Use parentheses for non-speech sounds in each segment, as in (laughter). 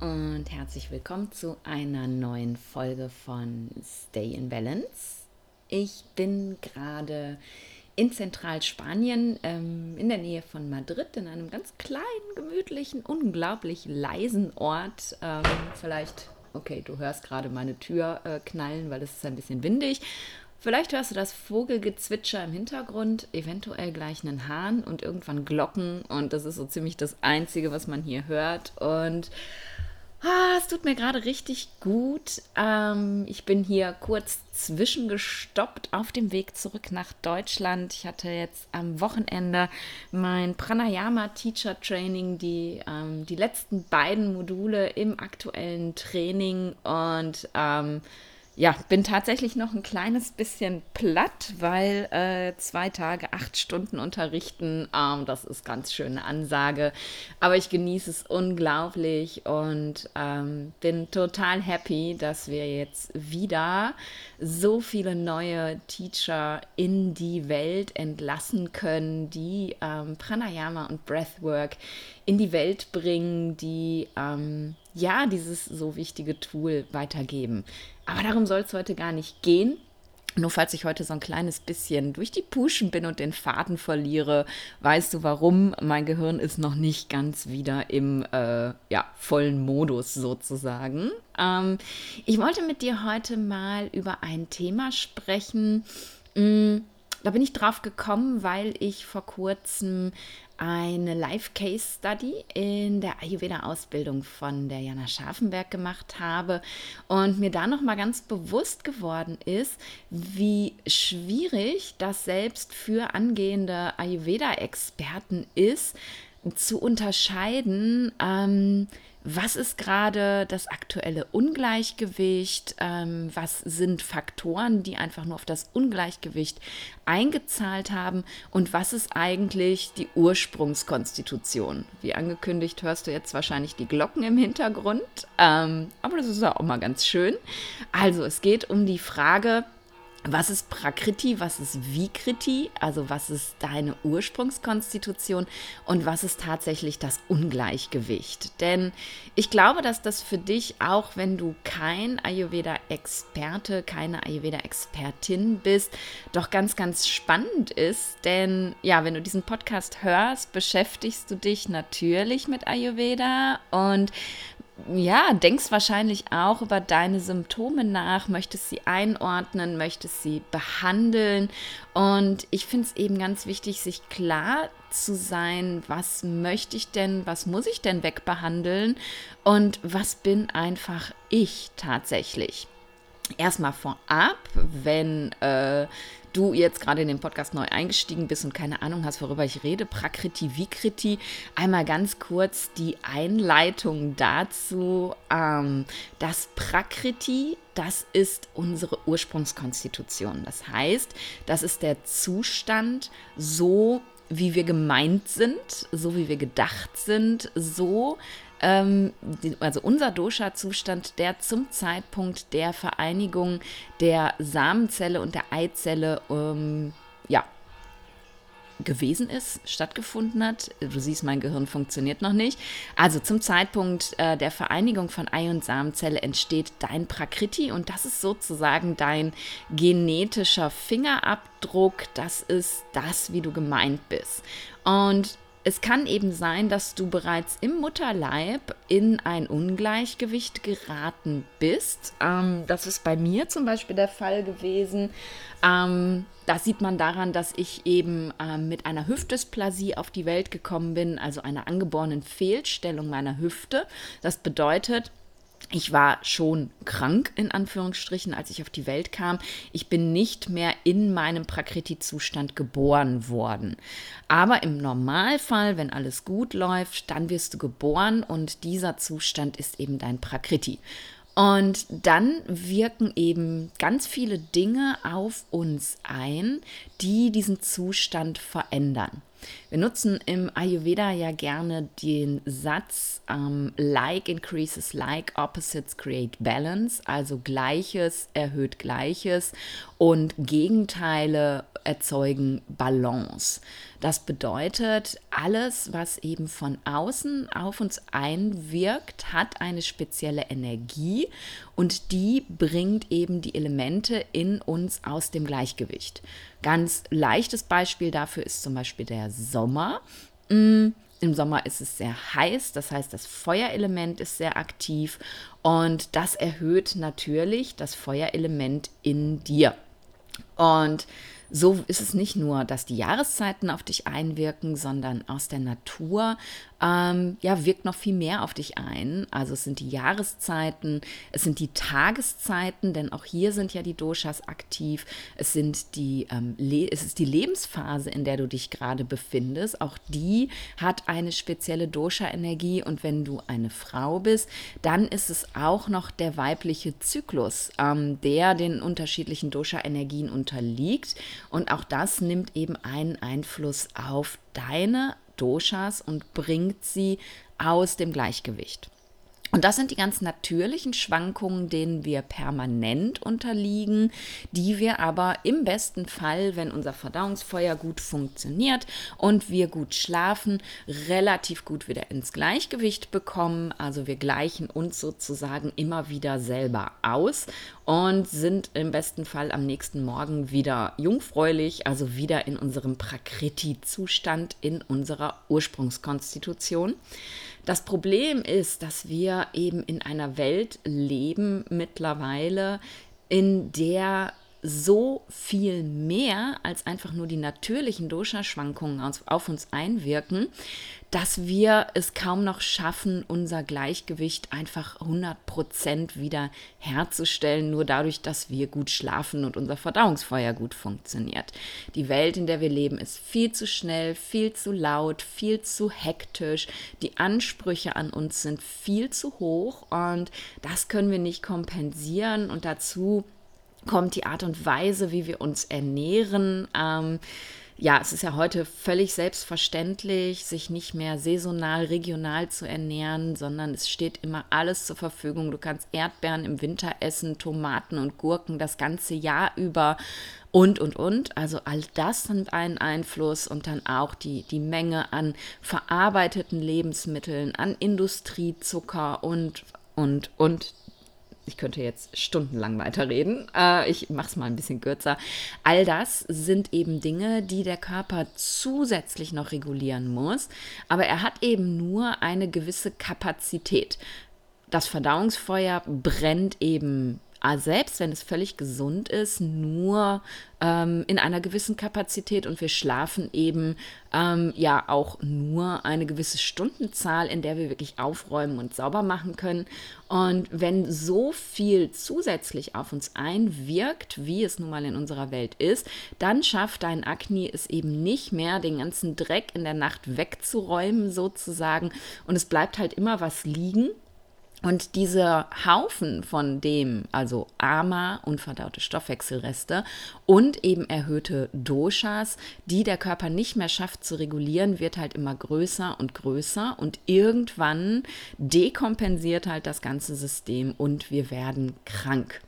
Und herzlich willkommen zu einer neuen Folge von Stay in Balance. Ich bin gerade in Zentralspanien, ähm, in der Nähe von Madrid, in einem ganz kleinen, gemütlichen, unglaublich leisen Ort. Ähm, vielleicht, okay, du hörst gerade meine Tür äh, knallen, weil es ist ein bisschen windig. Vielleicht hörst du das Vogelgezwitscher im Hintergrund, eventuell gleich einen Hahn und irgendwann Glocken. Und das ist so ziemlich das Einzige, was man hier hört. Und ah, es tut mir gerade richtig gut. Ähm, ich bin hier kurz zwischengestoppt auf dem Weg zurück nach Deutschland. Ich hatte jetzt am Wochenende mein Pranayama Teacher Training, die, ähm, die letzten beiden Module im aktuellen Training. Und ähm, ja, bin tatsächlich noch ein kleines bisschen platt, weil äh, zwei Tage, acht Stunden unterrichten, ähm, das ist ganz schöne Ansage. Aber ich genieße es unglaublich und ähm, bin total happy, dass wir jetzt wieder so viele neue Teacher in die Welt entlassen können, die ähm, Pranayama und Breathwork in die Welt bringen, die ähm, ja dieses so wichtige Tool weitergeben. Aber darum soll es heute gar nicht gehen. Nur falls ich heute so ein kleines bisschen durch die Puschen bin und den Faden verliere, weißt du warum? Mein Gehirn ist noch nicht ganz wieder im äh, ja, vollen Modus sozusagen. Ähm, ich wollte mit dir heute mal über ein Thema sprechen. Mm, da bin ich drauf gekommen, weil ich vor kurzem eine Live-Case-Study in der Ayurveda-Ausbildung von der Jana Scharfenberg gemacht habe. Und mir da nochmal ganz bewusst geworden ist, wie schwierig das selbst für angehende Ayurveda-Experten ist, zu unterscheiden, ähm, was ist gerade das aktuelle Ungleichgewicht, ähm, was sind Faktoren, die einfach nur auf das Ungleichgewicht eingezahlt haben und was ist eigentlich die Ursprungskonstitution. Wie angekündigt hörst du jetzt wahrscheinlich die Glocken im Hintergrund, ähm, aber das ist auch mal ganz schön. Also es geht um die Frage, was ist Prakriti, was ist Vikriti, also was ist deine Ursprungskonstitution und was ist tatsächlich das Ungleichgewicht. Denn ich glaube, dass das für dich, auch wenn du kein Ayurveda-Experte, keine Ayurveda-Expertin bist, doch ganz, ganz spannend ist. Denn ja, wenn du diesen Podcast hörst, beschäftigst du dich natürlich mit Ayurveda und ja, denkst wahrscheinlich auch über deine Symptome nach, möchtest sie einordnen, möchtest sie behandeln. Und ich finde es eben ganz wichtig, sich klar zu sein, was möchte ich denn, was muss ich denn wegbehandeln und was bin einfach ich tatsächlich. Erstmal vorab, wenn äh, du jetzt gerade in den Podcast neu eingestiegen bist und keine Ahnung hast, worüber ich rede, Prakriti, Vikriti, einmal ganz kurz die Einleitung dazu. Ähm, das Prakriti, das ist unsere Ursprungskonstitution. Das heißt, das ist der Zustand so, wie wir gemeint sind, so wie wir gedacht sind, so ähm, also unser Dosha-Zustand, der zum Zeitpunkt der Vereinigung der Samenzelle und der Eizelle ähm, ja, gewesen ist, stattgefunden hat. Du siehst, mein Gehirn funktioniert noch nicht. Also zum Zeitpunkt äh, der Vereinigung von Ei und Samenzelle entsteht dein Prakriti und das ist sozusagen dein genetischer Fingerabdruck. Das ist das, wie du gemeint bist. Und es kann eben sein, dass du bereits im Mutterleib in ein Ungleichgewicht geraten bist. Ähm, das ist bei mir zum Beispiel der Fall gewesen. Ähm, das sieht man daran, dass ich eben ähm, mit einer Hüftdysplasie auf die Welt gekommen bin, also einer angeborenen Fehlstellung meiner Hüfte. Das bedeutet, ich war schon krank, in Anführungsstrichen, als ich auf die Welt kam. Ich bin nicht mehr in meinem Prakriti-Zustand geboren worden. Aber im Normalfall, wenn alles gut läuft, dann wirst du geboren und dieser Zustand ist eben dein Prakriti. Und dann wirken eben ganz viele Dinge auf uns ein, die diesen Zustand verändern. Wir nutzen im Ayurveda ja gerne den Satz ähm, Like increases like, opposites create balance, also Gleiches erhöht Gleiches und Gegenteile erzeugen Balance. Das bedeutet, alles, was eben von außen auf uns einwirkt, hat eine spezielle Energie und die bringt eben die Elemente in uns aus dem Gleichgewicht. Ganz leichtes Beispiel dafür ist zum Beispiel der Sommer. Mm, Im Sommer ist es sehr heiß, das heißt, das Feuerelement ist sehr aktiv und das erhöht natürlich das Feuerelement in dir. Und so ist es nicht nur, dass die Jahreszeiten auf dich einwirken, sondern aus der Natur ähm, ja, wirkt noch viel mehr auf dich ein. Also es sind die Jahreszeiten, es sind die Tageszeiten, denn auch hier sind ja die Doshas aktiv. Es sind die, ähm, es ist die Lebensphase, in der du dich gerade befindest. Auch die hat eine spezielle Dosha-Energie. Und wenn du eine Frau bist, dann ist es auch noch der weibliche Zyklus, ähm, der den unterschiedlichen Dosha-Energien unterliegt. Und auch das nimmt eben einen Einfluss auf deine Doshas und bringt sie aus dem Gleichgewicht. Und das sind die ganz natürlichen Schwankungen, denen wir permanent unterliegen, die wir aber im besten Fall, wenn unser Verdauungsfeuer gut funktioniert und wir gut schlafen, relativ gut wieder ins Gleichgewicht bekommen. Also wir gleichen uns sozusagen immer wieder selber aus und sind im besten Fall am nächsten Morgen wieder jungfräulich, also wieder in unserem Prakriti-Zustand, in unserer Ursprungskonstitution. Das Problem ist, dass wir eben in einer Welt leben mittlerweile, in der so viel mehr als einfach nur die natürlichen Dosha-Schwankungen auf uns einwirken, dass wir es kaum noch schaffen, unser Gleichgewicht einfach 100% wieder herzustellen, nur dadurch, dass wir gut schlafen und unser Verdauungsfeuer gut funktioniert. Die Welt, in der wir leben, ist viel zu schnell, viel zu laut, viel zu hektisch. Die Ansprüche an uns sind viel zu hoch und das können wir nicht kompensieren und dazu kommt die Art und Weise, wie wir uns ernähren. Ähm, ja, es ist ja heute völlig selbstverständlich, sich nicht mehr saisonal, regional zu ernähren, sondern es steht immer alles zur Verfügung. Du kannst Erdbeeren im Winter essen, Tomaten und Gurken das ganze Jahr über und, und, und. Also all das hat einen Einfluss und dann auch die, die Menge an verarbeiteten Lebensmitteln, an Industriezucker und, und, und ich könnte jetzt stundenlang weiterreden. Äh, ich mache es mal ein bisschen kürzer. All das sind eben Dinge, die der Körper zusätzlich noch regulieren muss. Aber er hat eben nur eine gewisse Kapazität. Das Verdauungsfeuer brennt eben selbst wenn es völlig gesund ist, nur ähm, in einer gewissen Kapazität und wir schlafen eben ähm, ja auch nur eine gewisse Stundenzahl, in der wir wirklich aufräumen und sauber machen können. Und wenn so viel zusätzlich auf uns einwirkt, wie es nun mal in unserer Welt ist, dann schafft dein Akne es eben nicht mehr, den ganzen Dreck in der Nacht wegzuräumen sozusagen. Und es bleibt halt immer was liegen und dieser Haufen von dem, also Ama, unverdaute Stoffwechselreste und eben erhöhte Doshas, die der Körper nicht mehr schafft zu regulieren, wird halt immer größer und größer und irgendwann dekompensiert halt das ganze System und wir werden krank.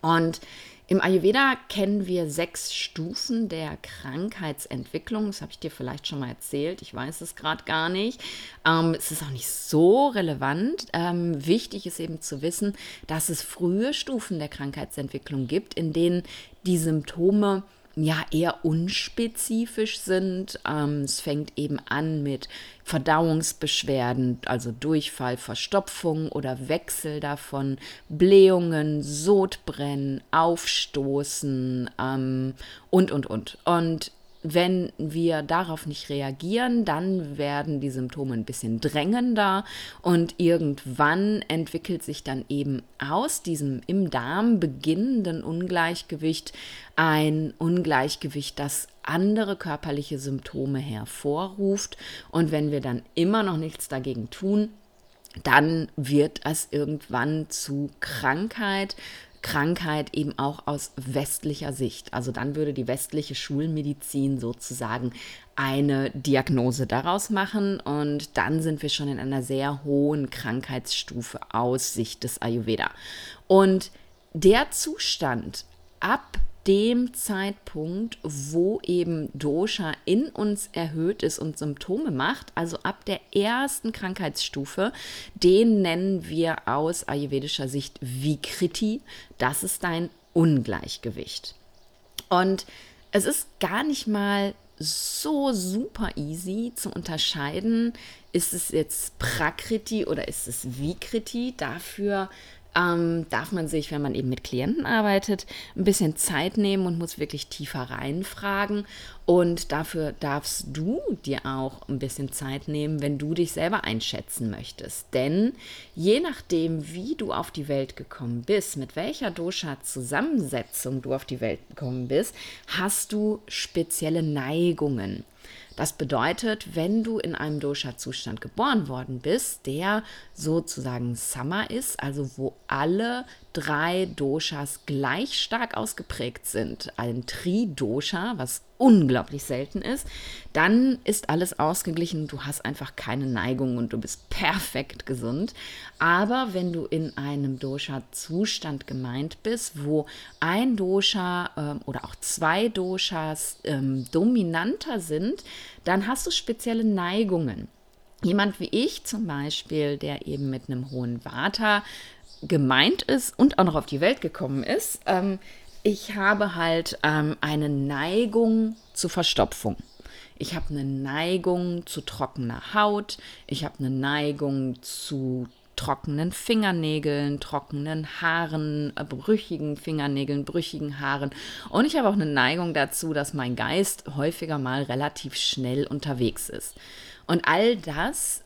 Und im Ayurveda kennen wir sechs Stufen der Krankheitsentwicklung. Das habe ich dir vielleicht schon mal erzählt. Ich weiß es gerade gar nicht. Ähm, es ist auch nicht so relevant. Ähm, wichtig ist eben zu wissen, dass es frühe Stufen der Krankheitsentwicklung gibt, in denen die Symptome ja eher unspezifisch sind. Ähm, es fängt eben an mit Verdauungsbeschwerden, also Durchfall, Verstopfung oder Wechsel davon, Blähungen, Sodbrennen, Aufstoßen ähm, und, und, und. Und wenn wir darauf nicht reagieren, dann werden die Symptome ein bisschen drängender und irgendwann entwickelt sich dann eben aus diesem im Darm beginnenden Ungleichgewicht ein Ungleichgewicht, das andere körperliche Symptome hervorruft. Und wenn wir dann immer noch nichts dagegen tun, dann wird es irgendwann zu Krankheit, Krankheit eben auch aus westlicher Sicht. Also dann würde die westliche Schulmedizin sozusagen eine Diagnose daraus machen und dann sind wir schon in einer sehr hohen Krankheitsstufe aus Sicht des Ayurveda. Und der Zustand ab dem Zeitpunkt, wo eben Dosha in uns erhöht ist und Symptome macht, also ab der ersten Krankheitsstufe, den nennen wir aus ayurvedischer Sicht Vikriti. Das ist dein Ungleichgewicht. Und es ist gar nicht mal so super easy zu unterscheiden, ist es jetzt Prakriti oder ist es Vikriti. Dafür ähm, darf man sich, wenn man eben mit Klienten arbeitet, ein bisschen Zeit nehmen und muss wirklich tiefer reinfragen. Und dafür darfst du dir auch ein bisschen Zeit nehmen, wenn du dich selber einschätzen möchtest. Denn je nachdem, wie du auf die Welt gekommen bist, mit welcher Dosha-Zusammensetzung du auf die Welt gekommen bist, hast du spezielle Neigungen. Das bedeutet, wenn du in einem Dosha-Zustand geboren worden bist, der sozusagen Summer ist, also wo alle drei Doshas gleich stark ausgeprägt sind, ein Tri-Dosha, was unglaublich selten ist, dann ist alles ausgeglichen. Du hast einfach keine Neigung und du bist perfekt gesund. Aber wenn du in einem Dosha-Zustand gemeint bist, wo ein Dosha ähm, oder auch zwei Doshas ähm, dominanter sind, dann hast du spezielle Neigungen. Jemand wie ich zum Beispiel, der eben mit einem hohen Vata gemeint ist und auch noch auf die Welt gekommen ist, ähm, ich habe halt ähm, eine Neigung zur Verstopfung. Ich habe eine Neigung zu trockener Haut. Ich habe eine Neigung zu trockenen Fingernägeln, trockenen Haaren, äh, brüchigen Fingernägeln, brüchigen Haaren. Und ich habe auch eine Neigung dazu, dass mein Geist häufiger mal relativ schnell unterwegs ist. Und all das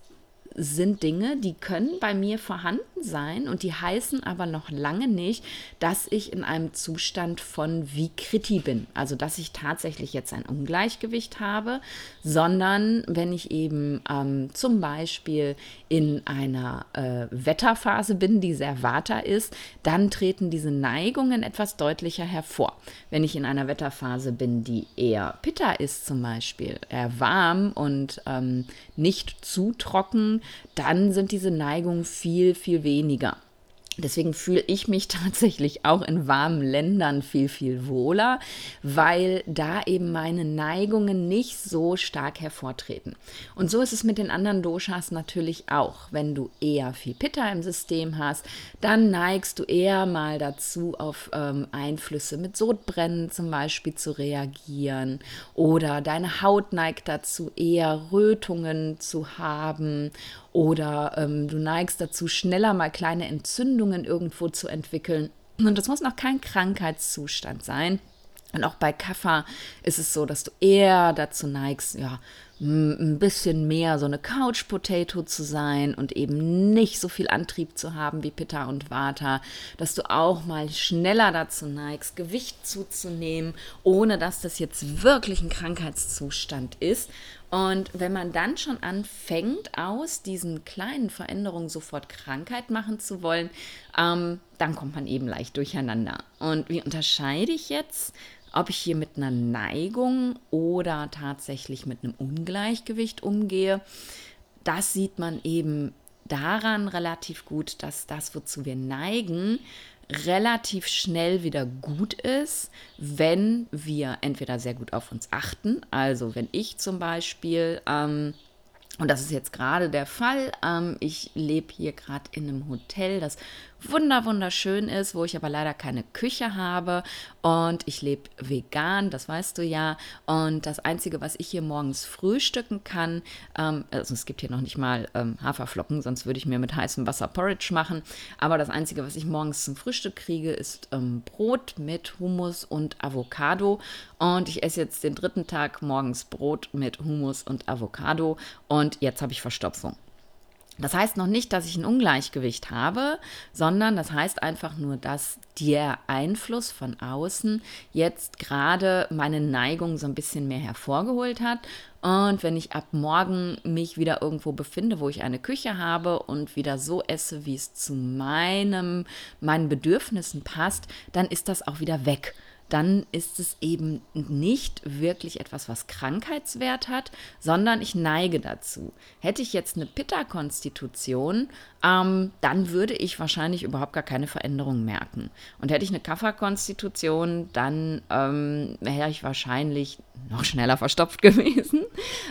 sind Dinge, die können bei mir vorhanden sein und die heißen aber noch lange nicht, dass ich in einem Zustand von Vikriti bin. Also, dass ich tatsächlich jetzt ein Ungleichgewicht habe, sondern wenn ich eben ähm, zum Beispiel in einer äh, Wetterphase bin, die sehr Vata ist, dann treten diese Neigungen etwas deutlicher hervor. Wenn ich in einer Wetterphase bin, die eher Pitta ist, zum Beispiel, eher warm und ähm, nicht zu trocken, dann sind diese Neigungen viel, viel weniger. Deswegen fühle ich mich (laughs) tatsächlich auch in warmen Ländern viel, viel wohler, weil da eben meine Neigungen nicht so stark hervortreten. Und so ist es mit den anderen Doshas natürlich auch. Wenn du eher viel Pitta im System hast, dann neigst du eher mal dazu, auf ähm, Einflüsse mit Sodbrennen zum Beispiel zu reagieren. Oder deine Haut neigt dazu, eher Rötungen zu haben oder ähm, du neigst dazu, schneller mal kleine Entzündungen irgendwo zu entwickeln. Und das muss noch kein Krankheitszustand sein. Und auch bei Kaffer ist es so, dass du eher dazu neigst, ja, ein bisschen mehr so eine Couch Potato zu sein und eben nicht so viel Antrieb zu haben wie Pitta und Vata, dass du auch mal schneller dazu neigst, Gewicht zuzunehmen, ohne dass das jetzt wirklich ein Krankheitszustand ist. Und wenn man dann schon anfängt, aus diesen kleinen Veränderungen sofort Krankheit machen zu wollen, ähm, dann kommt man eben leicht durcheinander. Und wie unterscheide ich jetzt ob ich hier mit einer Neigung oder tatsächlich mit einem Ungleichgewicht umgehe, das sieht man eben daran relativ gut, dass das, wozu wir neigen, relativ schnell wieder gut ist, wenn wir entweder sehr gut auf uns achten, also wenn ich zum Beispiel ähm, und das ist jetzt gerade der Fall. Ähm, ich lebe hier gerade in einem Hotel, das wunder wunderschön ist, wo ich aber leider keine Küche habe und ich lebe vegan, das weißt du ja. Und das Einzige, was ich hier morgens frühstücken kann, ähm, also es gibt hier noch nicht mal ähm, Haferflocken, sonst würde ich mir mit heißem Wasser Porridge machen. Aber das Einzige, was ich morgens zum Frühstück kriege, ist ähm, Brot mit Hummus und Avocado. Und ich esse jetzt den dritten Tag morgens Brot mit Hummus und Avocado. Und jetzt habe ich Verstopfung. Das heißt noch nicht, dass ich ein Ungleichgewicht habe, sondern das heißt einfach nur, dass der Einfluss von außen jetzt gerade meine Neigung so ein bisschen mehr hervorgeholt hat. Und wenn ich ab morgen mich wieder irgendwo befinde, wo ich eine Küche habe und wieder so esse, wie es zu meinem, meinen Bedürfnissen passt, dann ist das auch wieder weg dann ist es eben nicht wirklich etwas, was Krankheitswert hat, sondern ich neige dazu. Hätte ich jetzt eine Pitta-Konstitution, ähm, dann würde ich wahrscheinlich überhaupt gar keine Veränderung merken. Und hätte ich eine Kafferkonstitution, dann ähm, wäre ich wahrscheinlich noch schneller verstopft (laughs) gewesen.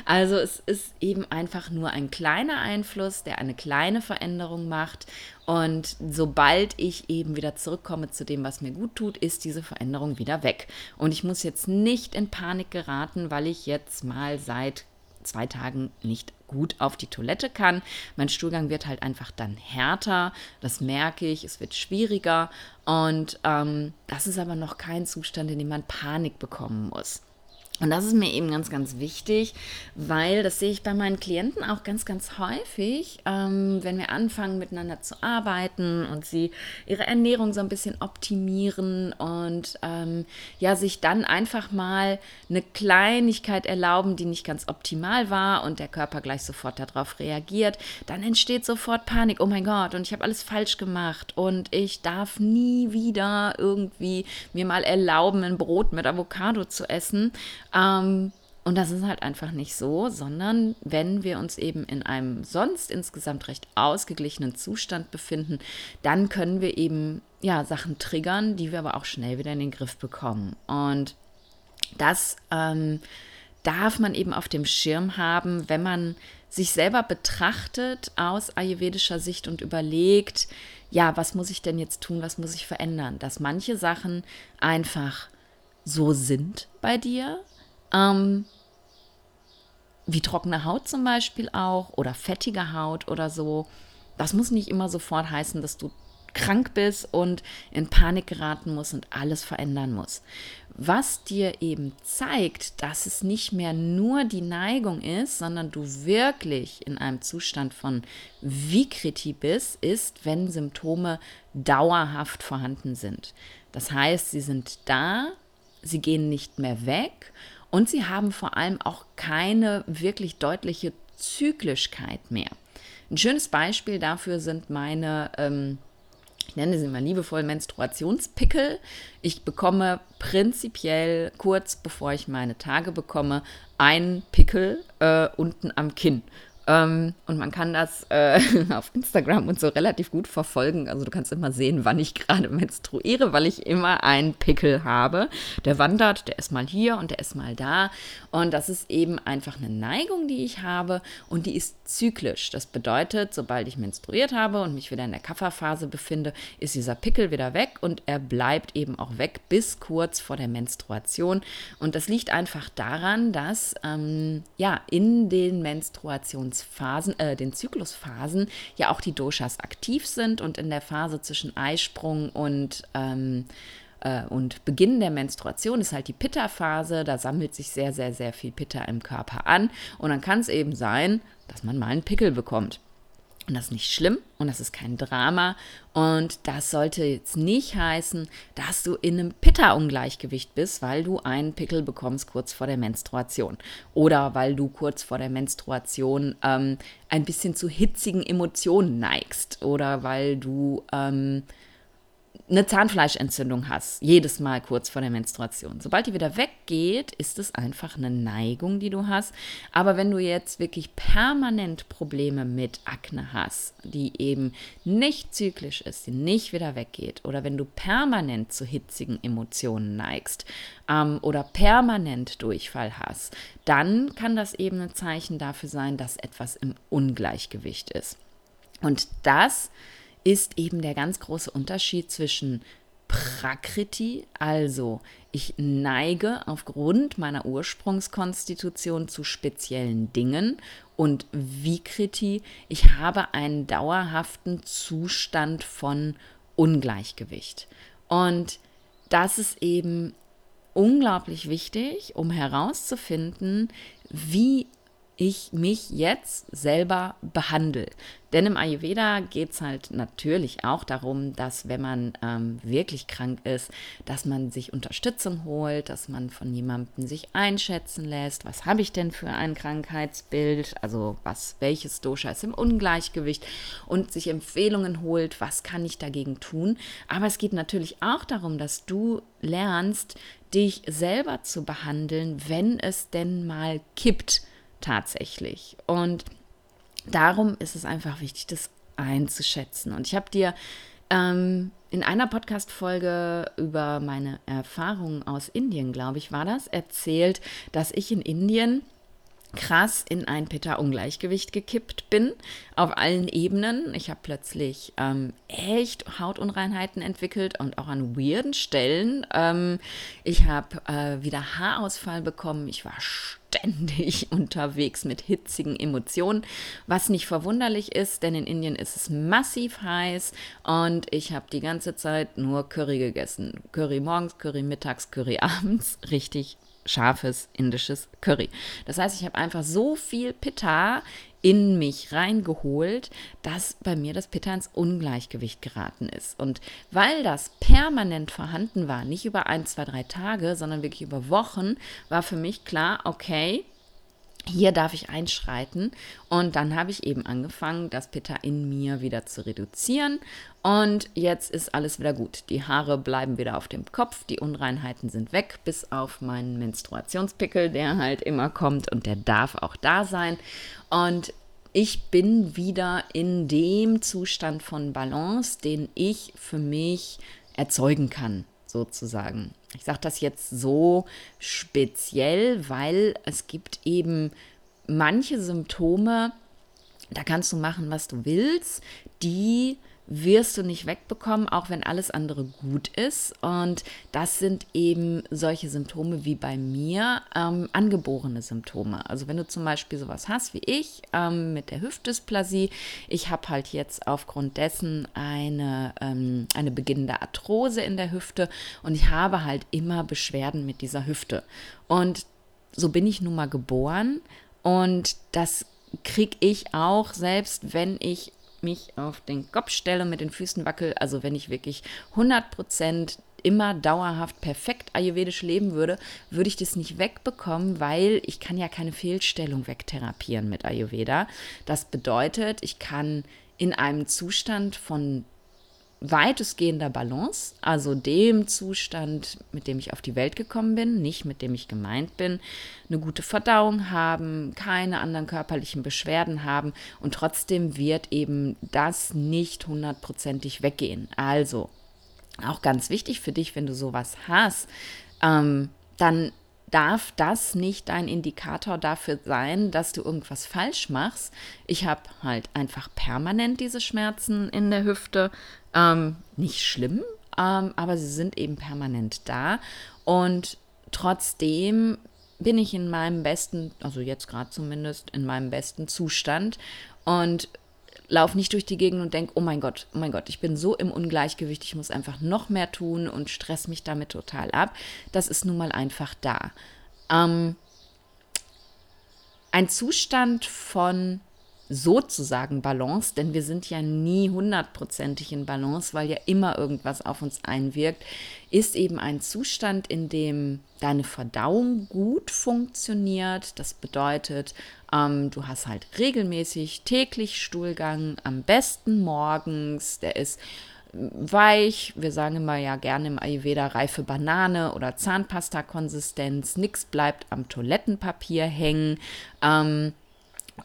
Also es ist eben einfach nur ein kleiner Einfluss, der eine kleine Veränderung macht. Und sobald ich eben wieder zurückkomme zu dem, was mir gut tut, ist diese Veränderung wieder weg. Und ich muss jetzt nicht in Panik geraten, weil ich jetzt mal seit zwei Tagen nicht gut auf die Toilette kann. Mein Stuhlgang wird halt einfach dann härter, das merke ich, es wird schwieriger und ähm, das ist aber noch kein Zustand, in dem man Panik bekommen muss. Und das ist mir eben ganz, ganz wichtig, weil das sehe ich bei meinen Klienten auch ganz, ganz häufig, ähm, wenn wir anfangen miteinander zu arbeiten und sie ihre Ernährung so ein bisschen optimieren und ähm, ja, sich dann einfach mal eine Kleinigkeit erlauben, die nicht ganz optimal war und der Körper gleich sofort darauf reagiert, dann entsteht sofort Panik. Oh mein Gott, und ich habe alles falsch gemacht und ich darf nie wieder irgendwie mir mal erlauben, ein Brot mit Avocado zu essen. Ähm, und das ist halt einfach nicht so, sondern wenn wir uns eben in einem sonst insgesamt recht ausgeglichenen Zustand befinden, dann können wir eben ja Sachen triggern, die wir aber auch schnell wieder in den Griff bekommen. Und das ähm, darf man eben auf dem Schirm haben, wenn man sich selber betrachtet aus ayurvedischer Sicht und überlegt, ja, was muss ich denn jetzt tun, was muss ich verändern, dass manche Sachen einfach so sind bei dir, ähm, wie trockene Haut zum Beispiel auch oder fettige Haut oder so. Das muss nicht immer sofort heißen, dass du krank bist und in Panik geraten musst und alles verändern musst. Was dir eben zeigt, dass es nicht mehr nur die Neigung ist, sondern du wirklich in einem Zustand von Vikriti bist, ist, wenn Symptome dauerhaft vorhanden sind. Das heißt, sie sind da, sie gehen nicht mehr weg und sie haben vor allem auch keine wirklich deutliche Zyklischkeit mehr. Ein schönes Beispiel dafür sind meine, ähm, ich nenne sie mal liebevoll Menstruationspickel. Ich bekomme prinzipiell kurz bevor ich meine Tage bekomme einen Pickel äh, unten am Kinn. Ähm, und man kann das äh, (laughs) auf Instagram und so relativ gut verfolgen. Also du kannst immer sehen, wann ich gerade (laughs) menstruiere, weil ich immer einen Pickel habe. Der wandert, der ist mal hier und der ist mal da. Und das ist eben einfach eine Neigung, die ich habe und die ist zyklisch. Das bedeutet, sobald ich menstruiert habe und mich wieder in der Kafferphase befinde, ist dieser Pickel wieder weg und er bleibt eben auch weg bis kurz vor der Menstruation. Und das liegt einfach daran, dass ähm, ja in den Menstruationsphasen, äh, den Zyklusphasen ja auch die Doshas aktiv sind und in der Phase zwischen Eisprung und ähm, äh, und Beginn der Menstruation ist halt die Pitta-Phase. Da sammelt sich sehr, sehr, sehr viel Pitta im Körper an. Und dann kann es eben sein, dass man mal einen Pickel bekommt. Und das ist nicht schlimm und das ist kein Drama. Und das sollte jetzt nicht heißen, dass du in einem Pitta-Ungleichgewicht bist, weil du einen Pickel bekommst kurz vor der Menstruation. Oder weil du kurz vor der Menstruation ähm, ein bisschen zu hitzigen Emotionen neigst. Oder weil du ähm, eine Zahnfleischentzündung hast, jedes Mal kurz vor der Menstruation. Sobald die wieder weggeht, ist es einfach eine Neigung, die du hast. Aber wenn du jetzt wirklich permanent Probleme mit Akne hast, die eben nicht zyklisch ist, die nicht wieder weggeht, oder wenn du permanent zu hitzigen Emotionen neigst ähm, oder permanent Durchfall hast, dann kann das eben ein Zeichen dafür sein, dass etwas im Ungleichgewicht ist. Und das ist ist eben der ganz große Unterschied zwischen Prakriti, also ich neige aufgrund meiner Ursprungskonstitution zu speziellen Dingen und Vikriti, ich habe einen dauerhaften Zustand von Ungleichgewicht. Und das ist eben unglaublich wichtig, um herauszufinden, wie ich mich jetzt selber behandle. Denn im Ayurveda geht es halt natürlich auch darum, dass wenn man ähm, wirklich krank ist, dass man sich Unterstützung holt, dass man von jemandem sich einschätzen lässt, was habe ich denn für ein Krankheitsbild, also was, welches Dosha ist im Ungleichgewicht und sich Empfehlungen holt, was kann ich dagegen tun. Aber es geht natürlich auch darum, dass du lernst, dich selber zu behandeln, wenn es denn mal kippt tatsächlich. Und darum ist es einfach wichtig, das einzuschätzen. Und ich habe dir ähm, in einer Podcast-Folge über meine Erfahrungen aus Indien, glaube ich, war das, erzählt, dass ich in Indien krass in ein Pitta-Ungleichgewicht gekippt bin, auf allen Ebenen. Ich habe plötzlich ähm, echt Hautunreinheiten entwickelt und auch an weirden Stellen. Ähm, ich habe äh, wieder Haarausfall bekommen. Ich war ständig (laughs) unterwegs mit hitzigen Emotionen, was nicht verwunderlich ist, denn in Indien ist es massiv heiß und ich habe die ganze Zeit nur Curry gegessen. Curry morgens, Curry mittags, Curry (laughs) abends. Richtig scharfes indisches Curry. Das heißt, ich habe einfach so viel Pitta in mich reingeholt, dass bei mir das Pitta ins Ungleichgewicht geraten ist. Und weil das permanent vorhanden war, nicht über ein, zwei, drei Tage, sondern wirklich über Wochen, war für mich klar, okay, hier darf ich einschreiten. Und dann habe ich eben angefangen, das Pitta in mir wieder zu reduzieren. Und jetzt ist alles wieder gut. Die Haare bleiben wieder auf dem Kopf, die Unreinheiten sind weg, bis auf meinen Menstruationspickel, der halt immer kommt und der darf auch da sein. Und ich bin wieder in dem Zustand von Balance, den ich für mich erzeugen kann sozusagen. Ich sage das jetzt so speziell, weil es gibt eben manche Symptome, da kannst du machen, was du willst, die wirst du nicht wegbekommen, auch wenn alles andere gut ist. Und das sind eben solche Symptome wie bei mir, ähm, angeborene Symptome. Also wenn du zum Beispiel sowas hast wie ich ähm, mit der Hüftdysplasie, ich habe halt jetzt aufgrund dessen eine, ähm, eine beginnende Arthrose in der Hüfte und ich habe halt immer Beschwerden mit dieser Hüfte. Und so bin ich nun mal geboren und das kriege ich auch, selbst wenn ich mich auf den Kopf stelle und mit den Füßen wackel, also wenn ich wirklich 100 Prozent immer dauerhaft perfekt ayurvedisch leben würde, würde ich das nicht wegbekommen, weil ich kann ja keine Fehlstellung wegtherapieren mit Ayurveda. Das bedeutet, ich kann in einem Zustand von weitestgehender Balance, also dem Zustand, mit dem ich auf die Welt gekommen bin, nicht mit dem ich gemeint bin, eine gute Verdauung haben, keine anderen körperlichen Beschwerden haben und trotzdem wird eben das nicht hundertprozentig weggehen. Also, auch ganz wichtig für dich, wenn du sowas hast, ähm, dann darf das nicht dein Indikator dafür sein, dass du irgendwas falsch machst. Ich habe halt einfach permanent diese Schmerzen in der Hüfte. Ähm, nicht schlimm, ähm, aber sie sind eben permanent da. Und trotzdem bin ich in meinem besten, also jetzt gerade zumindest, in meinem besten Zustand und laufe nicht durch die Gegend und denke, oh mein Gott, oh mein Gott, ich bin so im Ungleichgewicht, ich muss einfach noch mehr tun und stress mich damit total ab. Das ist nun mal einfach da. Ähm, ein Zustand von sozusagen Balance, denn wir sind ja nie hundertprozentig in Balance, weil ja immer irgendwas auf uns einwirkt, ist eben ein Zustand, in dem deine Verdauung gut funktioniert. Das bedeutet, ähm, du hast halt regelmäßig täglich Stuhlgang, am besten morgens, der ist weich, wir sagen immer ja gerne im Ayurveda reife Banane oder Zahnpasta-Konsistenz, nichts bleibt am Toilettenpapier hängen. Ähm,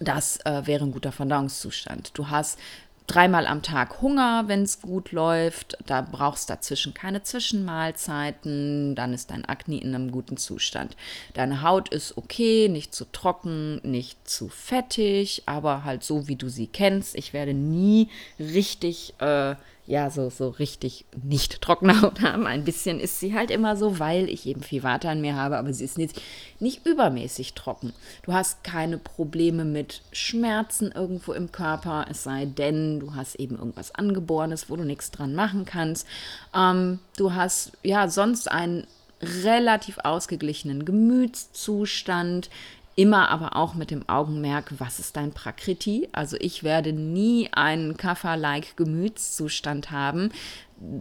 das äh, wäre ein guter Verdauungszustand. Du hast dreimal am Tag Hunger, wenn es gut läuft. Da brauchst dazwischen keine Zwischenmahlzeiten. Dann ist dein Akne in einem guten Zustand. Deine Haut ist okay, nicht zu trocken, nicht zu fettig, aber halt so, wie du sie kennst. Ich werde nie richtig äh, ja, so, so richtig nicht trockene Haut (laughs) haben. Ein bisschen ist sie halt immer so, weil ich eben viel Water an mir habe, aber sie ist nicht, nicht übermäßig trocken. Du hast keine Probleme mit Schmerzen irgendwo im Körper, es sei denn, du hast eben irgendwas Angeborenes, wo du nichts dran machen kannst. Ähm, du hast ja sonst einen relativ ausgeglichenen Gemütszustand. Immer aber auch mit dem Augenmerk, was ist dein Prakriti? Also ich werde nie einen Kaffer-like Gemütszustand haben,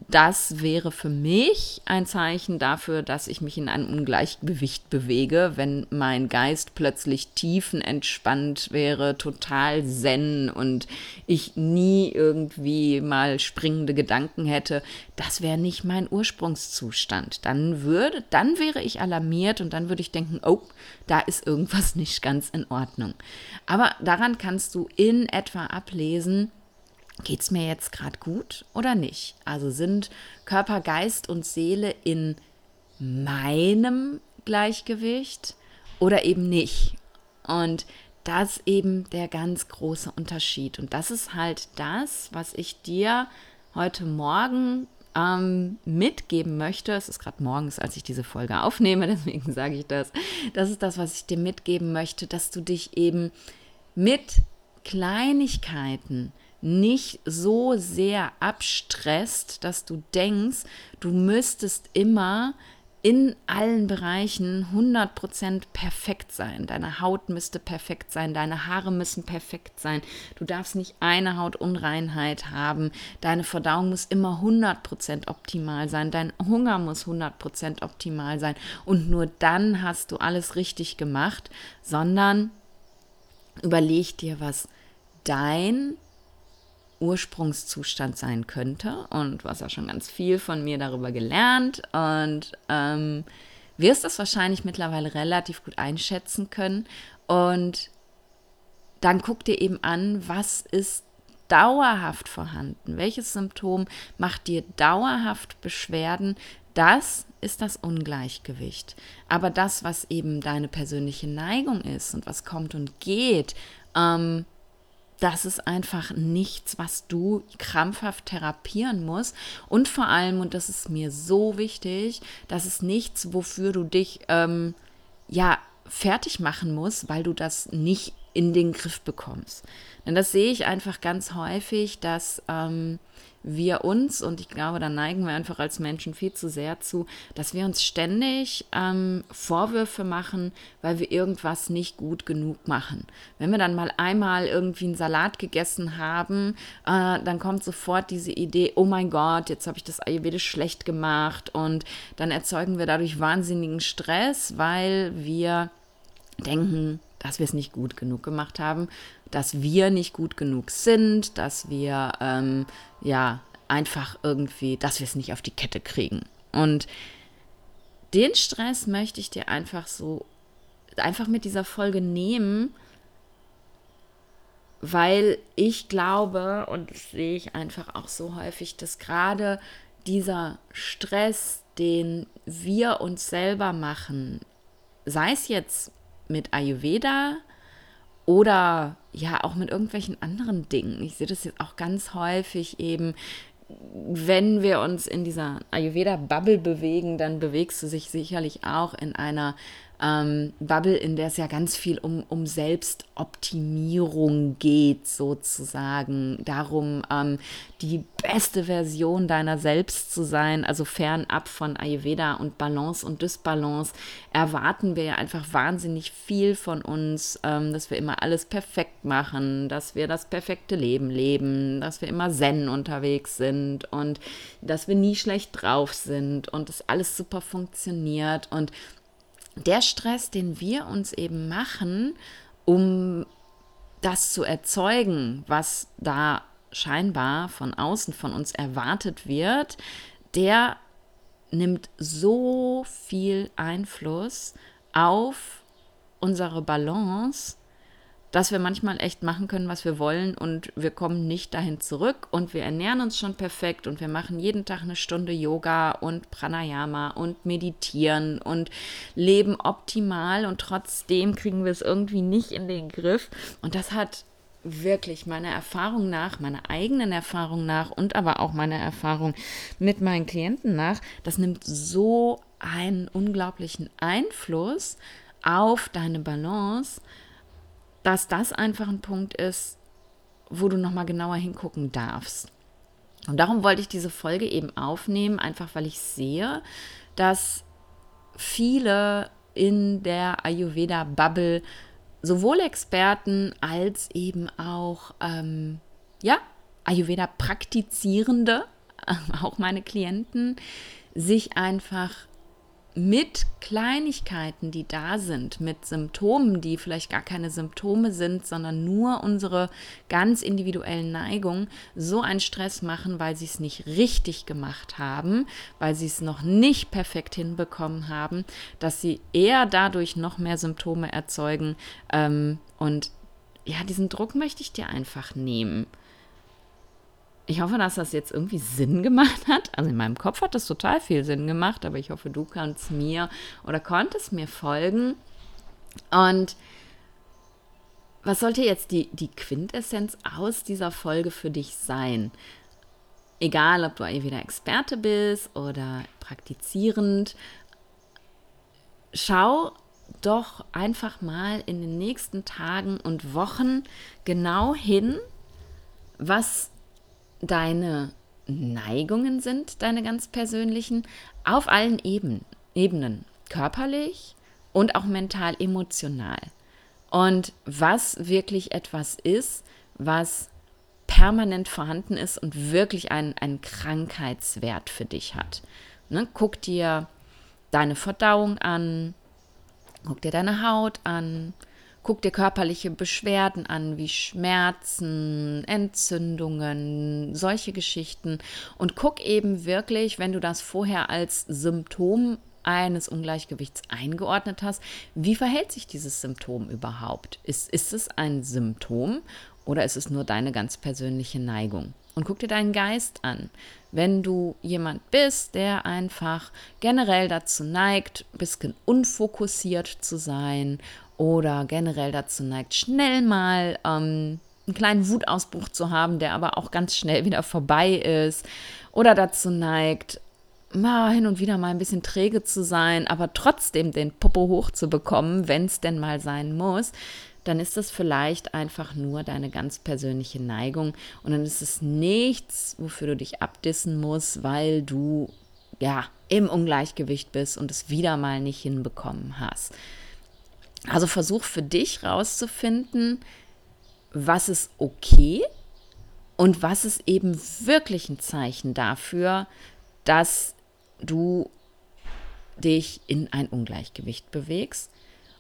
das wäre für mich ein Zeichen dafür, dass ich mich in einem Ungleichgewicht bewege, wenn mein Geist plötzlich tiefenentspannt wäre, total zen und ich nie irgendwie mal springende Gedanken hätte. Das wäre nicht mein Ursprungszustand. Dann würde, dann wäre ich alarmiert und dann würde ich denken, oh, da ist irgendwas nicht ganz in Ordnung. Aber daran kannst du in etwa ablesen, geht es mir jetzt gerade gut oder nicht? Also sind Körper, Geist und Seele in meinem Gleichgewicht oder eben nicht? Und das eben der ganz große Unterschied. Und das ist halt das, was ich dir heute Morgen ähm, mitgeben möchte. Es ist gerade morgens, als ich diese Folge aufnehme, (laughs) deswegen sage ich das. Das ist das, was ich dir mitgeben möchte, dass du dich eben mit Kleinigkeiten nicht so sehr abstresst, dass du denkst, du müsstest immer in allen Bereichen 100% perfekt sein. Deine Haut müsste perfekt sein, deine Haare müssen perfekt sein. Du darfst nicht eine Hautunreinheit haben. Deine Verdauung muss immer 100% optimal sein. Dein Hunger muss 100% optimal sein. Und nur dann hast du alles richtig gemacht, sondern überleg dir, was dein Ursprungszustand sein könnte. Und hast auch schon ganz viel von mir darüber gelernt und ähm, wirst das wahrscheinlich mittlerweile relativ gut einschätzen können. Und dann guck dir eben an, was ist dauerhaft vorhanden? Welches Symptom macht dir dauerhaft Beschwerden? Das ist das Ungleichgewicht. Aber das, was eben deine persönliche Neigung ist und was kommt und geht, ähm, das ist einfach nichts, was du krampfhaft therapieren musst. Und vor allem, und das ist mir so wichtig, das ist nichts, wofür du dich ähm, ja fertig machen musst, weil du das nicht in den Griff bekommst. Denn das sehe ich einfach ganz häufig, dass ähm, wir uns, und ich glaube, da neigen wir einfach als Menschen viel zu sehr zu, dass wir uns ständig ähm, Vorwürfe machen, weil wir irgendwas nicht gut genug machen. Wenn wir dann mal einmal irgendwie einen Salat gegessen haben, äh, dann kommt sofort diese Idee, oh mein Gott, jetzt habe ich das Ayurvedisch schlecht gemacht und dann erzeugen wir dadurch wahnsinnigen Stress, weil wir denken, dass wir es nicht gut genug gemacht haben, dass wir nicht gut genug sind, dass wir ähm, ja einfach irgendwie, dass wir es nicht auf die Kette kriegen. Und den Stress möchte ich dir einfach so, einfach mit dieser Folge nehmen, weil ich glaube, und das sehe ich einfach auch so häufig, dass gerade dieser Stress, den wir uns selber machen, sei es jetzt mit Ayurveda oder ja auch mit irgendwelchen anderen Dingen. Ich sehe das jetzt auch ganz häufig eben, wenn wir uns in dieser Ayurveda-Bubble bewegen, dann bewegst du dich sicherlich auch in einer ähm, Bubble, in der es ja ganz viel um, um Selbstoptimierung geht, sozusagen. Darum, ähm, die beste Version deiner selbst zu sein, also fernab von Ayurveda und Balance und Dysbalance, erwarten wir ja einfach wahnsinnig viel von uns, ähm, dass wir immer alles perfekt machen, dass wir das perfekte Leben leben, dass wir immer zen unterwegs sind und dass wir nie schlecht drauf sind und dass alles super funktioniert und der Stress, den wir uns eben machen, um das zu erzeugen, was da scheinbar von außen von uns erwartet wird, der nimmt so viel Einfluss auf unsere Balance, dass wir manchmal echt machen können, was wir wollen und wir kommen nicht dahin zurück und wir ernähren uns schon perfekt und wir machen jeden Tag eine Stunde Yoga und Pranayama und meditieren und leben optimal und trotzdem kriegen wir es irgendwie nicht in den Griff. Und das hat wirklich meiner Erfahrung nach, meiner eigenen Erfahrung nach und aber auch meiner Erfahrung mit meinen Klienten nach, das nimmt so einen unglaublichen Einfluss auf deine Balance, dass das einfach ein Punkt ist, wo du nochmal genauer hingucken darfst. Und darum wollte ich diese Folge eben aufnehmen, einfach weil ich sehe, dass viele in der Ayurveda-Bubble sowohl Experten als eben auch, ähm, ja, Ayurveda-Praktizierende, (laughs) auch meine Klienten, sich einfach mit Kleinigkeiten, die da sind, mit Symptomen, die vielleicht gar keine Symptome sind, sondern nur unsere ganz individuellen Neigungen, so einen Stress machen, weil sie es nicht richtig gemacht haben, weil sie es noch nicht perfekt hinbekommen haben, dass sie eher dadurch noch mehr Symptome erzeugen. Ähm, und ja, diesen Druck möchte ich dir einfach nehmen. Ich hoffe, dass das jetzt irgendwie Sinn gemacht hat. Also in meinem Kopf hat das total viel Sinn gemacht, aber ich hoffe, du kannst mir oder konntest mir folgen. Und was sollte jetzt die, die Quintessenz aus dieser Folge für dich sein? Egal, ob du wieder Experte bist oder praktizierend, schau doch einfach mal in den nächsten Tagen und Wochen genau hin, was deine Neigungen sind, deine ganz persönlichen, auf allen Eben, Ebenen, körperlich und auch mental, emotional. Und was wirklich etwas ist, was permanent vorhanden ist und wirklich einen, einen Krankheitswert für dich hat. Ne? Guck dir deine Verdauung an, guck dir deine Haut an, Guck dir körperliche Beschwerden an, wie Schmerzen, Entzündungen, solche Geschichten. Und guck eben wirklich, wenn du das vorher als Symptom eines Ungleichgewichts eingeordnet hast, wie verhält sich dieses Symptom überhaupt? Ist, ist es ein Symptom oder ist es nur deine ganz persönliche Neigung? Und guck dir deinen Geist an. Wenn du jemand bist, der einfach generell dazu neigt, ein bisschen unfokussiert zu sein oder generell dazu neigt, schnell mal ähm, einen kleinen Wutausbruch zu haben, der aber auch ganz schnell (laughs) wieder vorbei ist, oder dazu neigt, mal hin und wieder mal ein bisschen träge zu sein, aber trotzdem den Popo hochzubekommen, wenn es denn mal sein muss, dann ist das vielleicht einfach nur deine ganz persönliche Neigung und dann ist es nichts, wofür du dich abdissen musst, weil du ja im Ungleichgewicht bist und es wieder mal nicht hinbekommen hast. Also versuch für dich rauszufinden, was ist okay und was ist eben wirklich ein Zeichen dafür, dass du dich in ein Ungleichgewicht bewegst.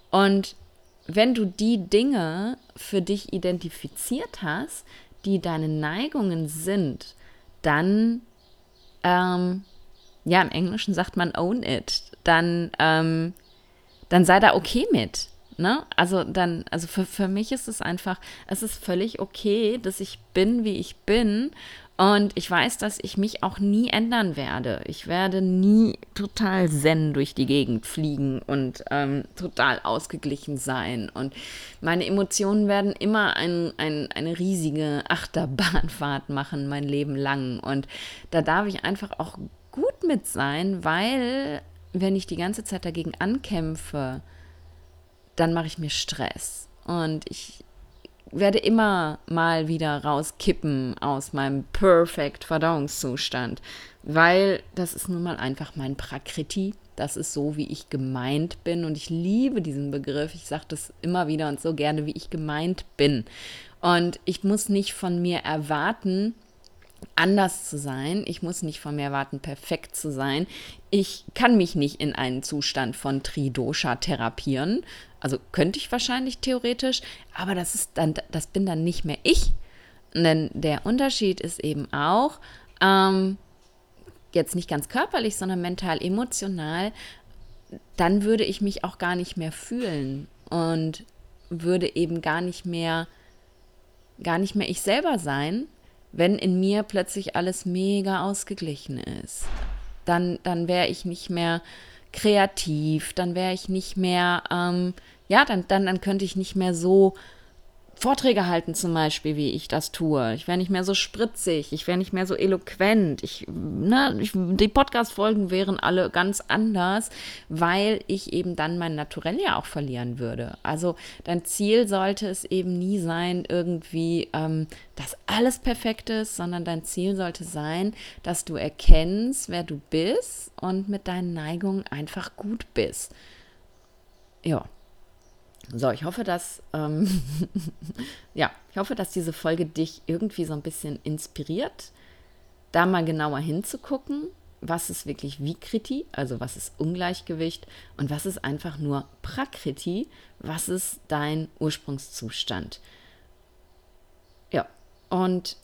Und wenn du die Dinge für dich identifiziert hast, die deine Neigungen sind, dann, ähm, ja, im Englischen sagt man own it, dann, ähm, dann sei da okay mit. Ne? Also dann, also für, für mich ist es einfach, es ist völlig okay, dass ich bin, wie ich bin. Und ich weiß, dass ich mich auch nie ändern werde. Ich werde nie total zen durch die Gegend fliegen und ähm, total ausgeglichen sein. Und meine Emotionen werden immer ein, ein, eine riesige Achterbahnfahrt machen, mein Leben lang. Und da darf ich einfach auch gut mit sein, weil wenn ich die ganze Zeit dagegen ankämpfe, dann mache ich mir Stress. Und ich werde immer mal wieder rauskippen aus meinem perfect Verdauungszustand, weil das ist nun mal einfach mein Prakriti. Das ist so, wie ich gemeint bin. Und ich liebe diesen Begriff. Ich sage das immer wieder und so gerne, wie ich gemeint bin. Und ich muss nicht von mir erwarten, anders zu sein. Ich muss nicht von mir erwarten, perfekt zu sein. Ich kann mich nicht in einen Zustand von Tridosha therapieren. Also könnte ich wahrscheinlich theoretisch, aber das ist dann, das bin dann nicht mehr ich. Denn der Unterschied ist eben auch, ähm, jetzt nicht ganz körperlich, sondern mental, emotional, dann würde ich mich auch gar nicht mehr fühlen und würde eben gar nicht mehr, gar nicht mehr ich selber sein, wenn in mir plötzlich alles mega ausgeglichen ist. Dann, dann wäre ich nicht mehr kreativ, dann wäre ich nicht mehr, ähm, ja, dann, dann, dann könnte ich nicht mehr so Vorträge halten zum Beispiel, wie ich das tue. Ich wäre nicht mehr so spritzig, ich wäre nicht mehr so eloquent. Ich, ne, ich, die Podcast-Folgen wären alle ganz anders, weil ich eben dann mein Naturell ja auch verlieren würde. Also dein Ziel sollte es eben nie sein, irgendwie, ähm, dass alles perfekt ist, sondern dein Ziel sollte sein, dass du erkennst, wer du bist und mit deinen Neigungen einfach gut bist. ja. So, ich hoffe, dass ähm, (laughs) ja, ich hoffe, dass diese Folge dich irgendwie so ein bisschen inspiriert, da mal genauer hinzugucken, was ist wirklich Vikriti, also was ist Ungleichgewicht und was ist einfach nur Prakriti, was ist dein Ursprungszustand. Ja, und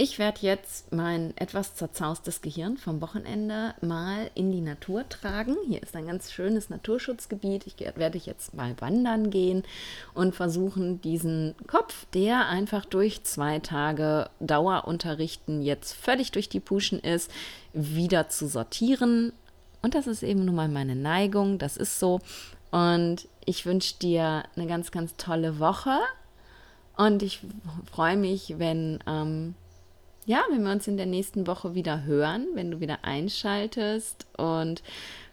ich werde jetzt mein etwas zerzaustes Gehirn vom Wochenende mal in die Natur tragen. Hier ist ein ganz schönes Naturschutzgebiet. Ich werde jetzt mal wandern gehen und versuchen, diesen Kopf, der einfach durch zwei Tage Dauerunterrichten jetzt völlig durch die Puschen ist, wieder zu sortieren. Und das ist eben nun mal meine Neigung. Das ist so. Und ich wünsche dir eine ganz, ganz tolle Woche. Und ich freue mich, wenn ähm, ja, wenn wir uns in der nächsten Woche wieder hören, wenn du wieder einschaltest und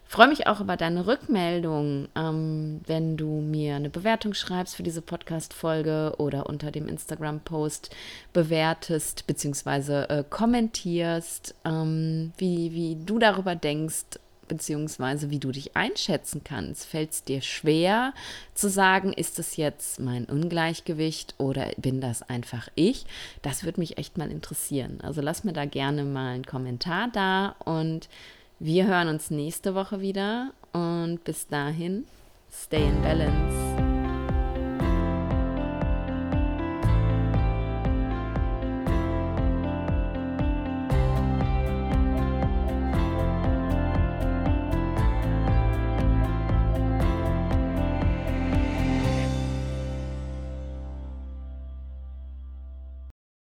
freue mich auch über deine Rückmeldung, ähm, wenn du mir eine Bewertung schreibst für diese Podcast-Folge oder unter dem Instagram-Post bewertest bzw. Äh, kommentierst, ähm, wie, wie du darüber denkst, beziehungsweise wie du dich einschätzen kannst. Fällt es dir schwer zu sagen, ist es jetzt mein Ungleichgewicht oder bin das einfach ich? Das würde mich echt mal interessieren. Also lass mir da gerne mal einen Kommentar da und wir hören uns nächste Woche wieder und bis dahin, stay in balance.